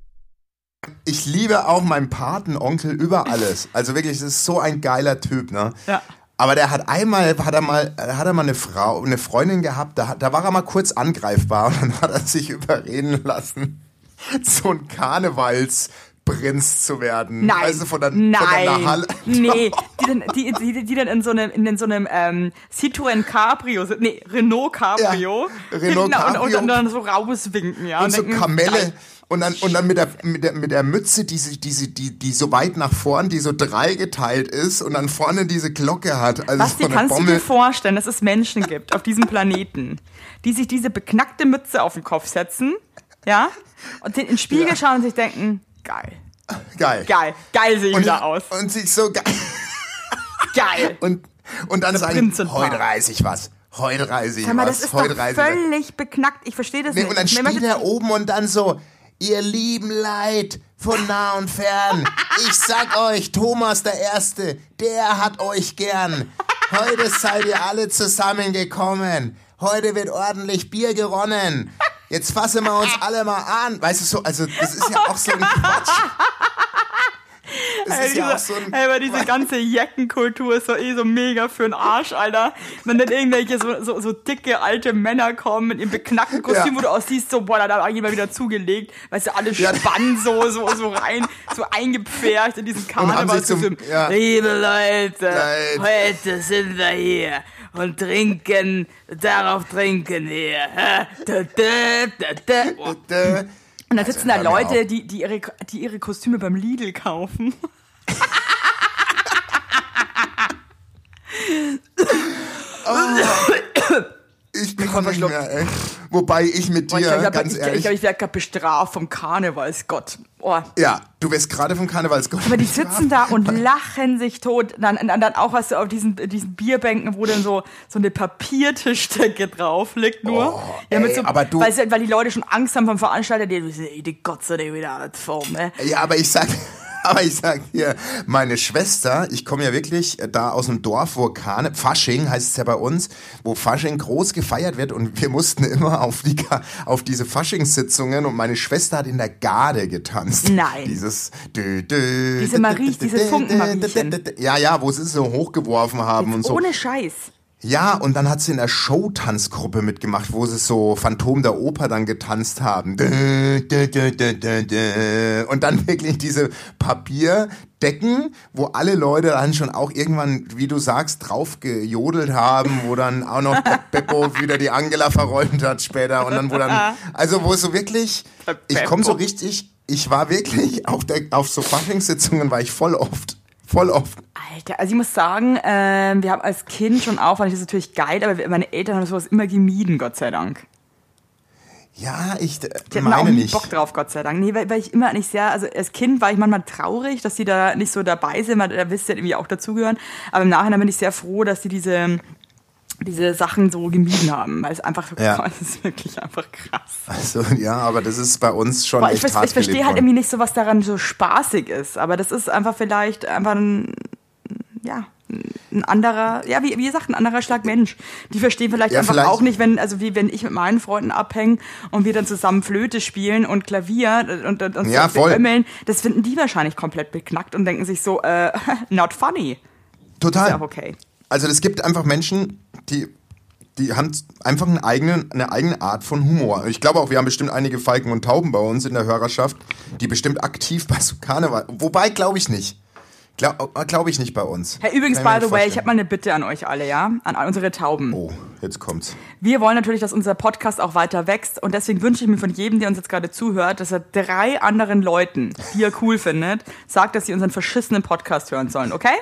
S2: Ich liebe auch meinen Patenonkel über alles. Also wirklich, das ist so ein geiler Typ, ne?
S3: Ja.
S2: Aber der hat einmal, hat er mal, hat er mal eine Frau, eine Freundin gehabt, da, da war er mal kurz angreifbar und dann hat er sich überreden lassen, so ein Karnevalsprinz zu werden.
S3: Nein,
S2: du, von der,
S3: nein,
S2: von der Nahal-
S3: nee, die dann, die, die, die dann in so einem, in so einem ähm, Citroën Cabrio, sind- nee, Renault Cabrio,
S2: Ja, Renault
S3: hinten und,
S2: Cabrio.
S3: und, dann so rauswinken, ja.
S2: und so
S3: denken,
S2: Kamelle.
S3: geil.
S2: Und dann, und dann mit der, mit der, mit der Mütze, die, die, die, die so weit nach vorn, die so dreigeteilt ist und dann vorne diese Glocke hat. Also
S3: Basti, kannst du
S2: Bommel.
S3: dir vorstellen, dass es Menschen gibt auf diesem Planeten, die sich diese beknackte Mütze auf den Kopf setzen, ja, und in den Spiegel
S2: Ja.
S3: schauen und sich denken, geil,
S2: Geil.
S3: geil, geil sehe ich
S2: Und,
S3: da aus,
S2: und sich so geil.
S3: geil.
S2: Und, und dann sagen, heute reiß ich was. Heute reiß ich
S3: Sag mal,
S2: was.
S3: das ist
S2: heute
S3: doch völlig beknackt, ich verstehe das
S2: Nee,
S3: nicht.
S2: und dann
S3: Ich
S2: steht er oben und dann so, ihr lieben Leid von nah und fern. Ich sag euch, Thomas der Erste, der hat euch gern. Heute seid ihr alle zusammengekommen. Heute wird ordentlich Bier geronnen. Jetzt fassen wir uns alle mal an. Weißt du so, also das ist ja auch so ein Quatsch. Das
S3: Ey,
S2: ist ja auch
S3: diese,
S2: so ein
S3: ey, aber diese ganze Jackenkultur ist so eh so mega für den Arsch, Alter. Wenn dann irgendwelche so, so, so dicke alte Männer kommen mit ihrem beknackten Kostüm,
S2: Ja.
S3: wo du aussiehst, so, boah, da hat jemand wieder zugelegt, weißt du, alle
S2: Ja.
S3: spannen so, so, so rein, so eingepfercht in diesen Karnevalskostüm.
S2: ja.
S3: Liebe Leute,
S2: Leid.
S3: heute sind wir hier und trinken, darauf trinken wir. hä? Da, da, da, da. Boah. Und da sitzen da
S2: hör mir
S3: Leute, die, die, ihre, die ihre Kostüme beim Lidl kaufen.
S2: Ich kann nicht mehr, ey. Wobei ich mit
S3: ich
S2: dir,
S3: glaube, ich,
S2: ganz
S3: ich, ich,
S2: ehrlich,
S3: glaub, ich werde gerade bestraft vom Karnevalsgott. Oh.
S2: ja, du wirst gerade vom Karnevalsgott.
S3: Aber die sitzen da und lachen sich tot. Dann, dann, auch was so auf diesen, diesen Bierbänken, wo dann so, so eine Papiertischdecke drauf liegt nur.
S2: Oh,
S3: ja,
S2: ey,
S3: so,
S2: aber du-
S3: weil, weil die Leute schon Angst haben vom Veranstalter, die die Gott sei Dank wieder alles voll, ne?
S2: Ja, aber ich sag, aber ich sag dir, meine Schwester, ich komme ja wirklich äh, da aus einem Dorf, wo Karne, Fasching heißt es ja bei uns, wo Fasching groß gefeiert wird und wir mussten immer auf die, auf diese Faschingssitzungen und meine Schwester hat in der Garde getanzt.
S3: Nein.
S2: Dieses, dü, dü,
S3: Diese Marie, diese Funkenmariechen.
S2: Ja, ja, wo sie es so hochgeworfen haben und so.
S3: Ohne Scheiß.
S2: Ja, und dann hat sie in der Showtanzgruppe mitgemacht, wo sie so Phantom der Oper dann getanzt haben. Und dann wirklich diese Papierdecken, wo alle Leute dann schon auch irgendwann, wie du sagst, drauf gejodelt haben, wo dann auch noch Beppo wieder die Angela verrollt hat später. Und dann, wo dann, also wo so wirklich, ich komme so richtig, ich war wirklich auf, der, auf so Faschingssitzungen war ich voll oft. Voll oft.
S3: Alter, also ich muss sagen, ähm, wir haben als Kind schon auch, fand ich das natürlich geil, aber meine Eltern haben sowas immer gemieden, Gott sei Dank.
S2: Ja, ich äh,
S3: Die auch
S2: meine
S3: nie
S2: nicht.
S3: Bock drauf, Gott sei Dank. Nee, weil, weil ich immer nicht sehr, also als Kind war ich manchmal traurig, dass die da nicht so dabei sind, weil da wisst ihr irgendwie auch dazugehören. Aber im Nachhinein bin ich sehr froh, dass die diese, diese Sachen so gemieden haben, weil es einfach so
S2: Ja.
S3: es ist wirklich einfach krass.
S2: Also, ja, aber das ist bei uns schon
S3: Boah, ich,
S2: echt hart
S3: ich verstehe halt irgendwie nicht so, was daran so spaßig ist, aber das ist einfach vielleicht einfach ein, ja, ein anderer, ja, wie, wie gesagt, ein anderer Schlag Mensch. Die verstehen vielleicht
S2: Ja,
S3: einfach
S2: vielleicht-
S3: auch nicht, wenn, also wie wenn ich mit meinen Freunden abhänge und wir dann zusammen Flöte spielen und Klavier und, und, und
S2: Ja,
S3: so das finden die wahrscheinlich komplett beknackt und denken sich so, äh, not funny.
S2: Total.
S3: Ist ja auch okay.
S2: Also es gibt einfach Menschen, die, die haben einfach einen eigenen, eine eigene Art von Humor. Ich glaube auch, wir haben bestimmt einige Falken und Tauben bei uns in der Hörerschaft, die bestimmt aktiv bei so Karneval. Wobei glaube ich nicht. Glaube glaub ich nicht bei uns.
S3: Hey, übrigens, by the way, ich habe mal eine Bitte an euch alle, ja? An unsere Tauben.
S2: Oh, jetzt kommt's.
S3: Wir wollen natürlich, dass unser Podcast auch weiter wächst und deswegen wünsche ich mir von jedem, der uns jetzt gerade zuhört, dass er drei anderen Leuten, die er cool findet, sagt, dass sie unseren verschissenen Podcast hören sollen, okay?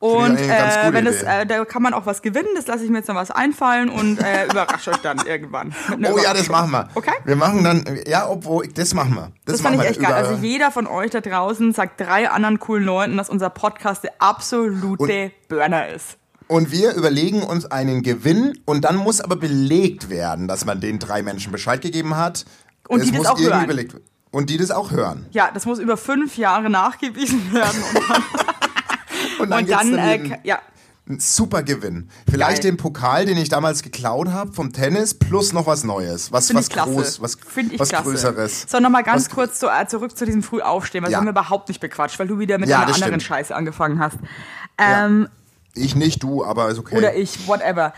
S3: Und äh, wenn es,
S2: Idee.
S3: äh, da kann man auch was gewinnen, das lasse ich mir jetzt noch was einfallen und äh, überrasche euch dann irgendwann.
S2: Oh ja, das machen wir.
S3: Okay?
S2: Wir machen dann, ja, obwohl, das machen wir. Das,
S3: Das fand ich echt geil. Also jeder von euch da draußen sagt drei anderen coolen Leuten, dass unser Podcast der absolute Burner ist.
S2: Und wir überlegen uns einen Gewinn und dann muss aber belegt werden, dass man den drei Menschen Bescheid gegeben hat.
S3: Und
S2: Es
S3: die das
S2: muss
S3: auch
S2: irgendwie
S3: hören.
S2: Belegt, und die das auch hören.
S3: Ja, das muss über fünf Jahre nachgewiesen werden. Und dann,
S2: Und dann,
S3: dann äh, ja,
S2: Ein super Gewinn. Vielleicht
S3: Geil.
S2: den Pokal, den ich damals geklaut habe vom Tennis, plus noch was Neues. Was,
S3: Finde
S2: was groß, was, was
S3: klasse.
S2: Größeres.
S3: So, nochmal ganz
S2: Was-
S3: kurz zu, äh, zurück zu diesem Frühaufstehen, weil
S2: Ja.
S3: das haben wir überhaupt nicht bequatscht, weil du wieder mit
S2: Ja,
S3: einer anderen
S2: stimmt.
S3: Scheiße angefangen hast. Ähm,
S2: Ich nicht, du, aber ist okay.
S3: Oder ich, whatever.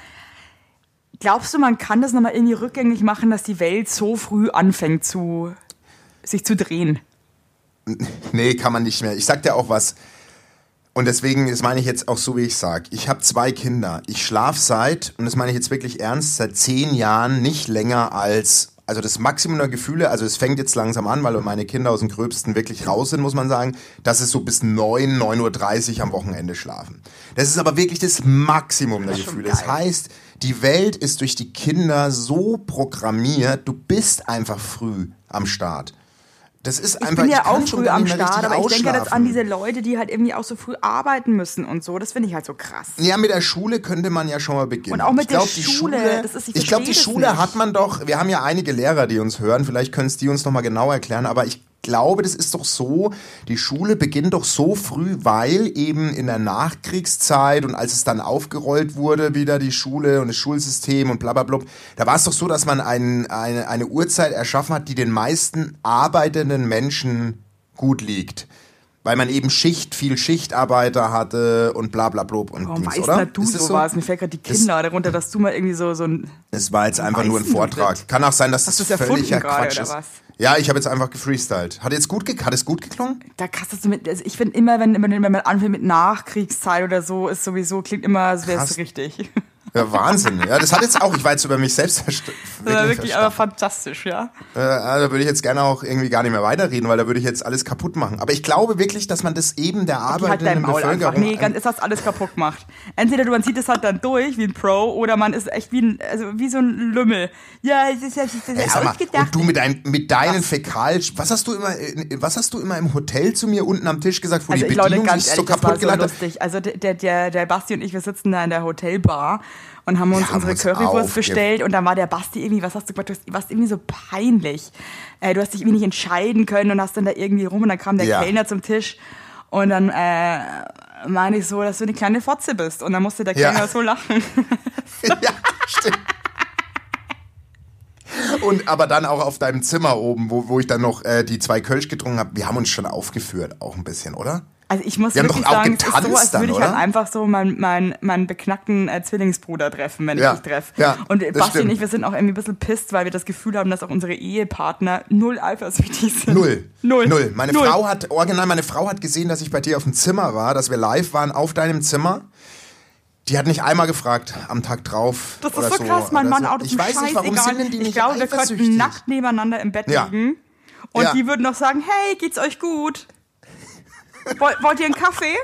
S3: Glaubst du, man kann das nochmal irgendwie rückgängig machen, dass die Welt so früh anfängt zu sich zu drehen?
S2: Nee, kann man nicht mehr. Ich sag dir auch was. Und deswegen, das meine ich jetzt auch so, wie ich sag. Ich habe zwei Kinder. Ich schlaf seit, und das meine ich jetzt wirklich ernst, seit zehn Jahren nicht länger als, also das Maximum der Gefühle, also es fängt jetzt langsam an, weil meine Kinder aus dem Gröbsten wirklich raus sind, muss man sagen, dass es so bis 9, 9.30 Uhr am Wochenende schlafen. Das ist aber wirklich das Maximum der
S3: Das
S2: Gefühle. Das heißt, die Welt ist durch die Kinder so programmiert, du bist einfach früh am Start. Das ist
S3: Ich
S2: einfach,
S3: bin ja auch früh am Start, aber ich denke jetzt an diese Leute, die halt irgendwie auch so früh arbeiten müssen und so. Das finde ich halt so krass.
S2: Ja, mit der Schule könnte man ja schon mal beginnen.
S3: Und auch mit
S2: ich glaub,
S3: der
S2: die
S3: Schule, das ist- ich
S2: ich glaube, die Schule
S3: nicht.
S2: hat man doch, wir haben ja einige Lehrer, die uns hören, vielleicht können es die uns nochmal genau erklären, aber ich glaube, das ist doch so, die Schule beginnt doch so früh, weil eben in der Nachkriegszeit und als es dann aufgerollt wurde, wieder die Schule und das Schulsystem und bla bla bla, da war es doch so, dass man ein, eine, eine Uhrzeit erschaffen hat, die den meisten arbeitenden Menschen gut liegt. Weil man eben Schicht, viel Schichtarbeiter hatte und bla bla bla und
S3: Warum
S2: Dings,
S3: weißt
S2: oder?
S3: du
S2: Ist das
S3: sowas? Mir fällt gerade die Kinder darunter, dass du mal irgendwie so, so ein.
S2: Es war jetzt einfach nur ein Vortrag.
S3: das?
S2: Kann auch sein, dass
S3: Hast
S2: das
S3: erfunden
S2: völliger Quatsch ist. Ja, ich habe jetzt einfach gefreestylt. Hat jetzt gut ge hat es gut geklungen?
S3: Da kannst du mit. Also ich finde immer, wenn, wenn man anfängt mit Nachkriegszeit oder so, ist sowieso, klingt immer, als wäre es richtig.
S2: Ja, Wahnsinn. Ja, das hat jetzt auch, ich war jetzt über mich selbst verst
S3: Das war
S2: wirklich
S3: aber
S2: verstanden.
S3: fantastisch, ja.
S2: Äh, da würde ich jetzt gerne auch irgendwie gar nicht mehr weiterreden, weil da würde ich jetzt alles kaputt machen. Aber ich glaube wirklich, dass man das eben der
S3: Die halt
S2: arbeitenden
S3: einfach.
S2: Bevölkerung...
S3: Nee, ganz, ist das alles kaputt gemacht. Entweder du, man zieht es halt dann durch wie ein Pro oder man ist echt wie ein, also wie so ein Lümmel. Ja, es ist ja
S2: sag mal,
S3: ausgedacht.
S2: und du mit, dein, mit deinen Fäkal... Was hast du immer äh, was hast du immer im Hotel zu mir unten am Tisch gesagt, wo
S3: also
S2: die
S3: ich Leute,
S2: Bedienung
S3: ganz
S2: sich so
S3: ehrlich, das war
S2: kaputt
S3: so lustig. Also der, der, der Basti und ich, wir sitzen da in der Hotelbar und haben uns
S2: Wir haben
S3: unsere
S2: uns
S3: Currywurst bestellt und dann war der Basti irgendwie, was hast du gemacht, du warst irgendwie so peinlich. Äh, du hast dich irgendwie nicht entscheiden können und hast dann da irgendwie rum und dann kam der
S2: Ja.
S3: Kellner zum Tisch und dann äh, meine ich so, dass du eine kleine Fotze bist und dann musste der
S2: Ja.
S3: Kellner so lachen.
S2: ja, stimmt. Und aber dann auch auf deinem Zimmer oben, wo, wo ich dann noch äh, die zwei Kölsch getrunken habe, wir haben uns schon aufgeführt, auch ein bisschen, oder?
S3: Also ich muss
S2: Wir
S3: wirklich sagen, es ist so, als würde
S2: dann,
S3: ich halt einfach so meinen mein, meinen beknackten äh, Zwillingsbruder treffen, wenn
S2: Ja,
S3: ich dich treffe.
S2: ja,
S3: und Basti und
S2: stimmt.
S3: ich, wir sind auch irgendwie ein bisschen pisst, weil wir das Gefühl haben, dass auch unsere Ehepartner null eifersüchtig sind.
S2: Null.
S3: Null.
S2: Null. Meine
S3: Null.
S2: Frau hat, original, meine Frau hat gesehen, dass ich bei dir auf dem Zimmer war, dass wir live waren auf deinem Zimmer. Die hat nicht einmal gefragt am Tag drauf.
S3: Das ist
S2: oder
S3: so krass, mein Mann,
S2: so.
S3: auch das
S2: Ich weiß nicht, warum
S3: scheißegal.
S2: sind denn die nicht
S3: Ich glaube, wir könnten nackt nebeneinander im Bett
S2: Ja.
S3: liegen und die würden noch sagen, hey, geht's euch gut? Wollt, wollt ihr einen Kaffee?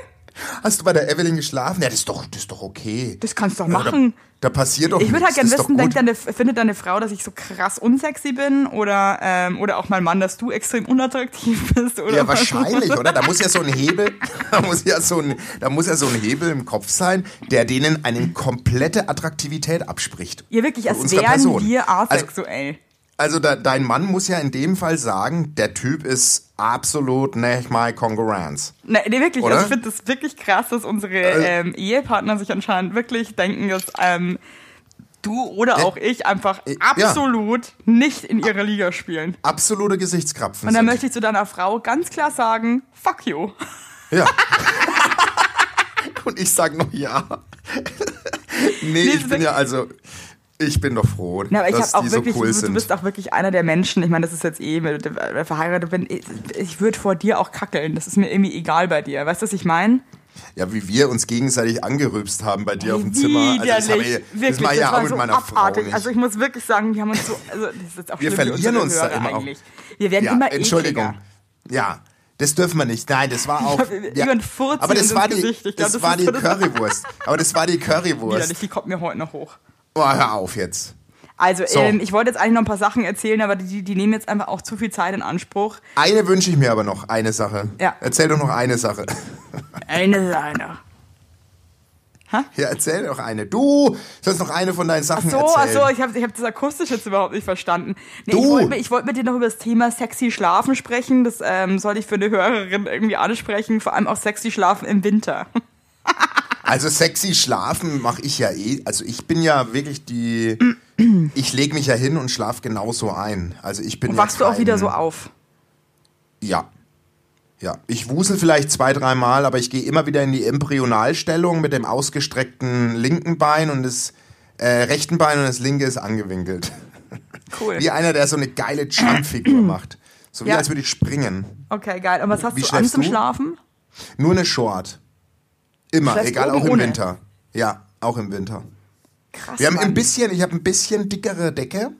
S2: Hast du bei der Evelyn geschlafen? Ja, das ist doch, das ist doch okay.
S3: Das kannst du doch machen.
S2: Da, da passiert doch
S3: Ich würde halt gerne wissen, denkt deine, findet deine Frau, dass ich so krass unsexy bin oder, ähm, oder auch mein Mann, dass du extrem unattraktiv bist? Oder
S2: Ja, wahrscheinlich, oder? Da muss ja so ein Hebel, da muss ja so ein, da muss ja so ein Hebel im Kopf sein, der denen eine komplette Attraktivität abspricht.
S3: Ja, wirklich, als wären
S2: Person.
S3: wir
S2: Also,
S3: asexuell.
S2: also da, dein Mann muss ja in dem Fall sagen, der Typ ist absolut nicht my Konkurrenz.
S3: Nee, nee, wirklich.
S2: Oder?
S3: Also ich finde das wirklich krass, dass unsere ähm, Ehepartner sich anscheinend wirklich denken, dass ähm, du oder auch ich einfach
S2: Äh, ja.
S3: absolut nicht in ihrer Liga spielen.
S2: Absolute Gesichtskrapfen.
S3: Und dann
S2: sind.
S3: möchte ich zu deiner Frau ganz klar sagen, fuck you.
S2: Ja. Und ich sag noch ja. nee,
S3: Nee,
S2: ich bin ja also, ich bin doch froh,
S3: Na, aber ich
S2: dass
S3: auch
S2: die
S3: wirklich,
S2: so cool
S3: du,
S2: sind.
S3: du bist auch wirklich einer der Menschen, ich meine, das ist jetzt eh, wenn du verheiratet bin, ich, ich würde vor dir auch kackeln. Das ist mir irgendwie egal bei dir. Weißt du, was ich meine?
S2: ja, wie wir uns gegenseitig angerübst haben bei dir auf dem Zimmer. Also das, habe ich, das
S3: wirklich,
S2: mache ich ja auch mit
S3: so
S2: meiner
S3: abartig.
S2: Frau nicht.
S3: Also ich muss wirklich sagen, wir haben uns so, also das auch
S2: Wir verlieren uns da
S3: Hörer
S2: immer auch.
S3: eigentlich. Wir werden
S2: ja,
S3: immer
S2: Entschuldigung.
S3: ekliger.
S2: Ja, das dürfen wir nicht. Nein, das war auch. Ja, aber das war die.
S3: Ich glaub,
S2: das
S3: das
S2: war die
S3: das-
S2: Currywurst. Aber das war die Currywurst.
S3: Widerlich, die kommt mir heute noch hoch.
S2: Oh, hör auf jetzt.
S3: Also,
S2: So.
S3: ähm, ich wollte jetzt eigentlich noch ein paar Sachen erzählen, aber die, die nehmen jetzt einfach auch zu viel Zeit in Anspruch.
S2: Eine wünsche ich mir aber noch, eine Sache.
S3: Ja.
S2: Erzähl doch noch eine Sache.
S3: Eine Seine.
S2: Ja, erzähl doch eine. Du sollst noch eine von deinen Sachen
S3: So, ach
S2: erzählen.
S3: so, ich habe ich hab das akustisch jetzt überhaupt nicht verstanden. Nee,
S2: Du!
S3: Ich wollte mit, wollt mit dir noch über das Thema sexy Schlafen sprechen. Das ähm, sollte ich für eine Hörerin irgendwie ansprechen. Vor allem auch sexy Schlafen im Winter.
S2: Also sexy schlafen mache ich ja eh. Also ich bin ja wirklich die. Ich lege mich ja hin und schlaf genauso ein. Also ich bin
S3: Und
S2: ja
S3: wachst du auch
S2: kein-
S3: wieder so auf.
S2: Ja. Ja. Ich wusel vielleicht zwei, dreimal, aber ich gehe immer wieder in die Embryonalstellung mit dem ausgestreckten linken Bein und das äh, rechten Bein und das linke ist angewinkelt.
S3: Cool.
S2: Wie einer, der so eine geile Jumpfigur macht. So wie
S3: Ja.
S2: als würde ich springen.
S3: Okay, geil. Und was hast
S2: Wie
S3: du an zum? Schlafen?
S2: Nur eine Short. Immer, egal, auch im
S3: ohne?
S2: Winter. Ja, auch im Winter.
S3: Krass.
S2: Wir haben
S3: Mann.
S2: ein bisschen, ich habe ein bisschen dickere Decke,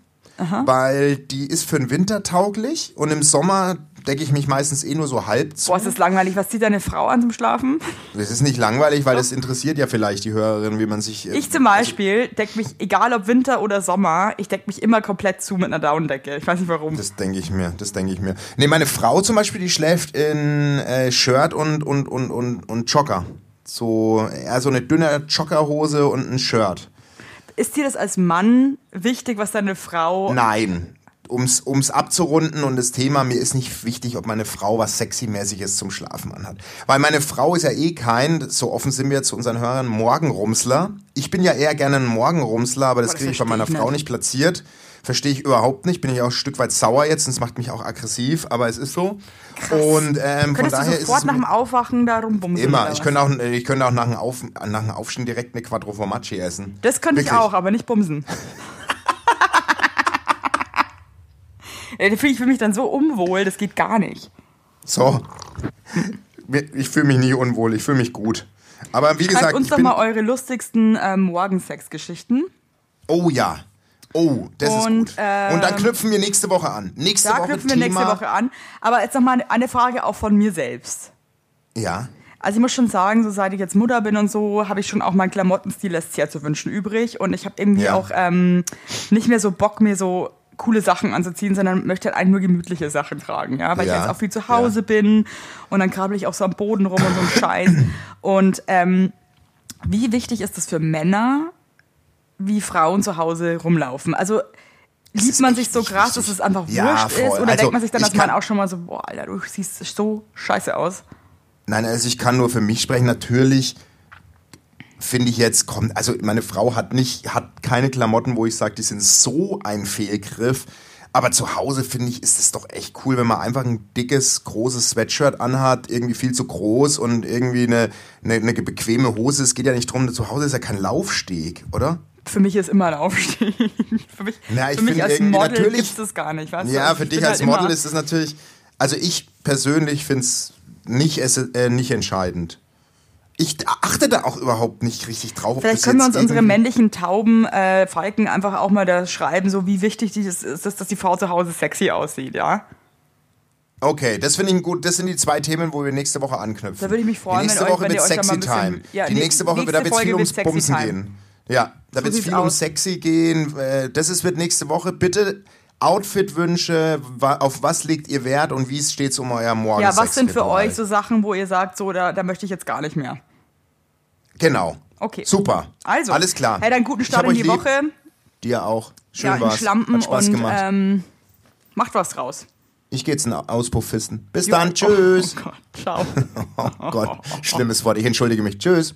S2: weil die ist für den Winter tauglich und im Sommer decke ich mich meistens eh nur so halb zu.
S3: Boah, ist das langweilig. Was zieht deine Frau an zum Schlafen?
S2: Das ist nicht langweilig, weil das interessiert ja vielleicht die Hörerin, wie man sich. äh,
S3: Ich zum Beispiel deck mich, egal ob Winter oder Sommer, ich deck mich immer komplett zu mit einer Daunendecke. Ich weiß nicht warum.
S2: Das denke ich mir, das denke ich mir. Nee, meine Frau zum Beispiel, die schläft in äh, Shirt und, und, und, und, und Jogger. So, eher so eine dünne Joggerhose und ein Shirt.
S3: Ist dir das als Mann wichtig, was deine Frau.
S2: Nein. Ums, ums abzurunden und das Thema, mir ist nicht wichtig, ob meine Frau was Sexy-mäßiges zum Schlafen anhat. Weil meine Frau ist ja eh kein, so offen sind wir zu unseren Hörern, Morgenrumsler. Ich bin ja eher gerne ein Morgenrumsler, aber das
S3: das
S2: kriege ich bei meiner
S3: ich
S2: Frau
S3: nicht.
S2: platziert. Verstehe ich überhaupt nicht. Bin ich auch ein Stück weit sauer jetzt und es macht mich auch aggressiv, aber es ist so. Und ähm, von daher
S3: du
S2: ist
S3: sofort
S2: es
S3: nach dem Aufwachen da rumbumsen?
S2: Immer. Ich könnte auch, ich könnte auch nach dem, Auf, nach dem Aufstehen direkt eine Quattro Formaggi essen.
S3: Das könnte ich
S2: Wirklich.
S3: auch, aber nicht bumsen. Ja, da fühle ich mich dann so unwohl, das geht gar nicht.
S2: So. Ich fühle mich nie unwohl, ich fühle mich gut. Aber wie
S3: Schreibt
S2: gesagt,
S3: uns
S2: ich
S3: doch mal eure lustigsten ähm, Morgensex-Geschichten.
S2: oh ja. Oh, das
S3: Und,
S2: ist gut. Und dann
S3: ähm,
S2: knüpfen wir nächste Woche an. Nächste
S3: Da
S2: Woche
S3: knüpfen wir
S2: Thema.
S3: nächste Woche an. Aber jetzt noch mal eine Frage auch von mir selbst.
S2: Ja.
S3: Also ich muss schon sagen, so seit ich jetzt Mutter bin und so, habe ich schon auch mein Klamottenstil lässt sehr zu wünschen übrig. Und ich habe irgendwie
S2: Ja.
S3: auch ähm, nicht mehr so Bock, mir so coole Sachen anzuziehen, sondern möchte halt eigentlich nur gemütliche Sachen tragen, ja, weil
S2: Ja.
S3: ich jetzt auch viel zu Hause bin und dann krabbel ich auch so am Boden rum und so ein Scheiß. Und ähm, wie wichtig ist es für Männer, wie Frauen zu Hause rumlaufen? Also liebt
S2: ist
S3: man sich so krass, dass es einfach
S2: Ja,
S3: wurscht ist?
S2: voll.
S3: Oder
S2: Also,
S3: denkt man sich dann als Mann auch schon mal so, boah, Alter, du siehst so scheiße aus?
S2: Nein, also ich kann nur für mich sprechen. Natürlich finde ich jetzt, kommt, also meine Frau hat nicht, hat keine Klamotten, wo ich sage, die sind so ein Fehlgriff. Aber zu Hause finde ich, ist es doch echt cool, wenn man einfach ein dickes, großes Sweatshirt anhat, irgendwie viel zu groß und irgendwie eine, eine, eine bequeme Hose. Es geht ja nicht drum, zu Hause ist ja kein Laufsteg, oder?
S3: Für mich ist immer ein Aufstieg. für mich,
S2: Na, ich
S3: für mich als Model
S2: natürlich-
S3: gibt's das gar nicht. Weißt du?
S2: Ja,
S3: Ich
S2: für dich als
S3: halt
S2: Model ist es natürlich, also ich persönlich finde es nicht, äh, nicht entscheidend. Ich achte da auch überhaupt nicht richtig drauf.
S3: Vielleicht können wir uns unsere männlichen Tauben äh, Falken einfach auch mal da schreiben, so wie wichtig das ist, dass die Frau zu Hause sexy aussieht, ja?
S2: Okay, das finde ich gut. Das sind die zwei Themen, wo wir nächste Woche anknüpfen.
S3: Da würde ich mich freuen,
S2: Die nächste
S3: wenn euch-
S2: Woche
S3: wenn
S2: wird
S3: euch
S2: Sexy Time.
S3: Ja,
S2: die nächste Woche
S3: nächste
S2: wird es viel ums Bumsen
S3: Time.
S2: gehen. Ja, da wird es viel um
S3: aus.
S2: Sexy gehen. Äh, Das ist, wird nächste Woche. Bitte Outfit-Wünsche, auf was legt ihr Wert und wie steht es um euer Morgen?
S3: Ja, was sind für euch so Sachen, wo ihr sagt, so, da, da möchte ich jetzt gar nicht mehr?
S2: Genau.
S3: Okay.
S2: Super.
S3: Also,
S2: Alles klar.
S3: Hey, dann guten Start in die
S2: lieb.
S3: Woche.
S2: Dir auch. Schön
S3: ja,
S2: war's.
S3: Schlampen
S2: Hat Spaß
S3: und
S2: gemacht.
S3: ähm, macht was draus.
S2: ich gehe jetzt einen Auspuff fisten. Bis
S3: Jo.
S2: dann. Tschüss.
S3: Oh Gott, ciao.
S2: Oh Gott, schlimmes Wort. Ich entschuldige mich. Tschüss.